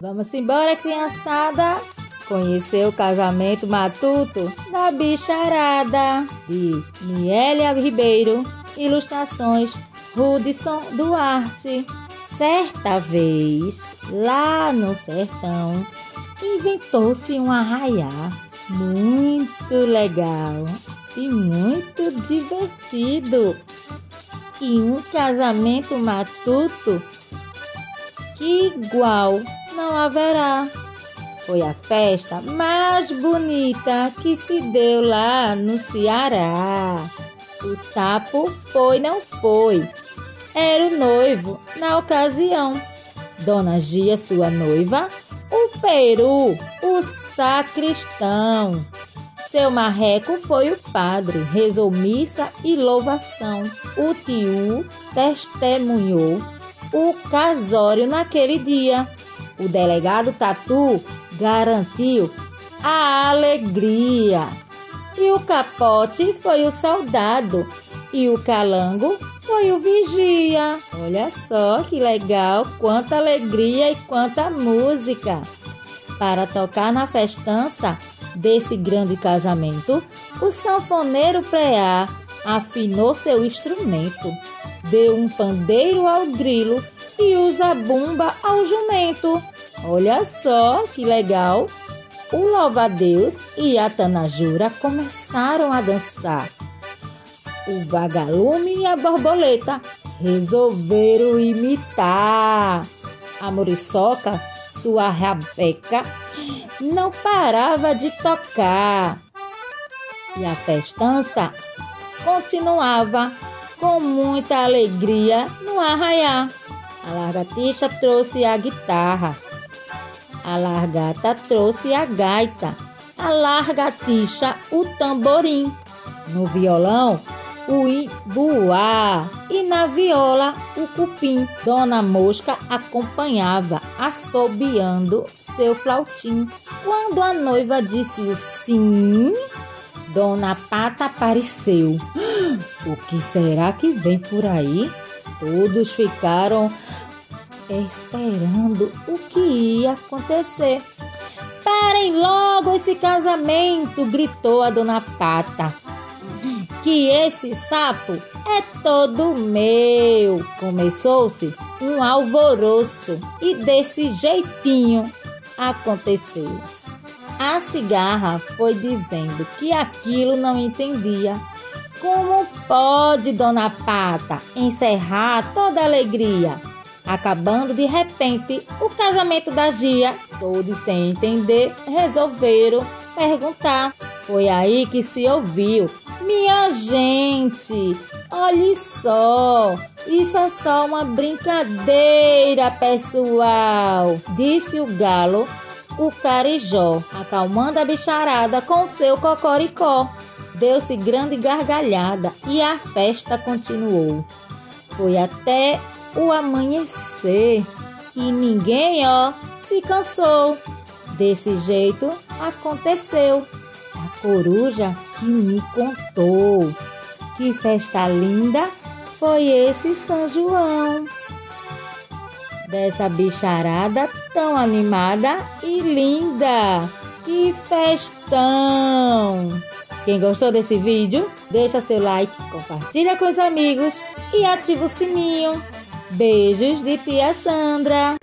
Vamos embora, criançada! Conhecer o casamento matuto da bicharada de Mielia Ribeiro, ilustrações Rudson Duarte. Certa vez, lá no sertão, inventou-se um arraiá muito legal e muito divertido. E um casamento matuto que igual não haverá. Foi a festa mais bonita que se deu lá no Ceará. O sapo foi, não foi. Era o noivo na ocasião. Dona Gia, sua noiva, o peru, o sacristão. Seu marreco foi o padre, rezou missa e louvação. O tio testemunhou o casório naquele dia. O delegado Tatu garantiu a alegria. E o capote foi o soldado. E o calango foi o vigia. Olha só que legal, quanta alegria e quanta música. Para tocar na festança desse grande casamento, o sanfoneiro preá afinou seu instrumento, deu um pandeiro ao grilo e usa bumba ao jumento. Olha só que legal! O louva-a-Deus e a Tanajura começaram a dançar. O vagalume e a borboleta resolveram imitar. A muriçoca, sua rabeca, não parava de tocar. E a festança continuava com muita alegria no arraiar. A largatixa trouxe a guitarra. A largata trouxe a gaita. A largatixa o tamborim. No violão, o ibuá. E na viola, o cupim. Dona Mosca acompanhava, assobiando seu flautim. Quando a noiva disse o sim, Dona Pata apareceu. O que será que vem por aí? Todos ficaram esperando o que ia acontecer. Parem logo esse casamento! gritou a Dona Pata. Que esse sapo é todo meu! Começou-se um alvoroço e desse jeitinho aconteceu. A cigarra foi dizendo que aquilo não entendia. Como pode, Dona Pata, encerrar toda a alegria? Acabando de repente o casamento da Gia, todos sem entender, resolveram perguntar. Foi aí que se ouviu: Minha gente, olhe só, isso é só uma brincadeira, pessoal, disse o galo o carijó, acalmando a bicharada com seu cocoricó. Deu-se grande gargalhada e a festa continuou. Foi até o amanhecer e ninguém, ó, se cansou. Desse jeito aconteceu. A coruja que me contou. Que festa linda foi esse São João dessa bicharada tão animada e linda. Que festão! Quem gostou desse vídeo, deixa seu like, compartilha com os amigos e ativa o sininho. Beijos de tia Sandra.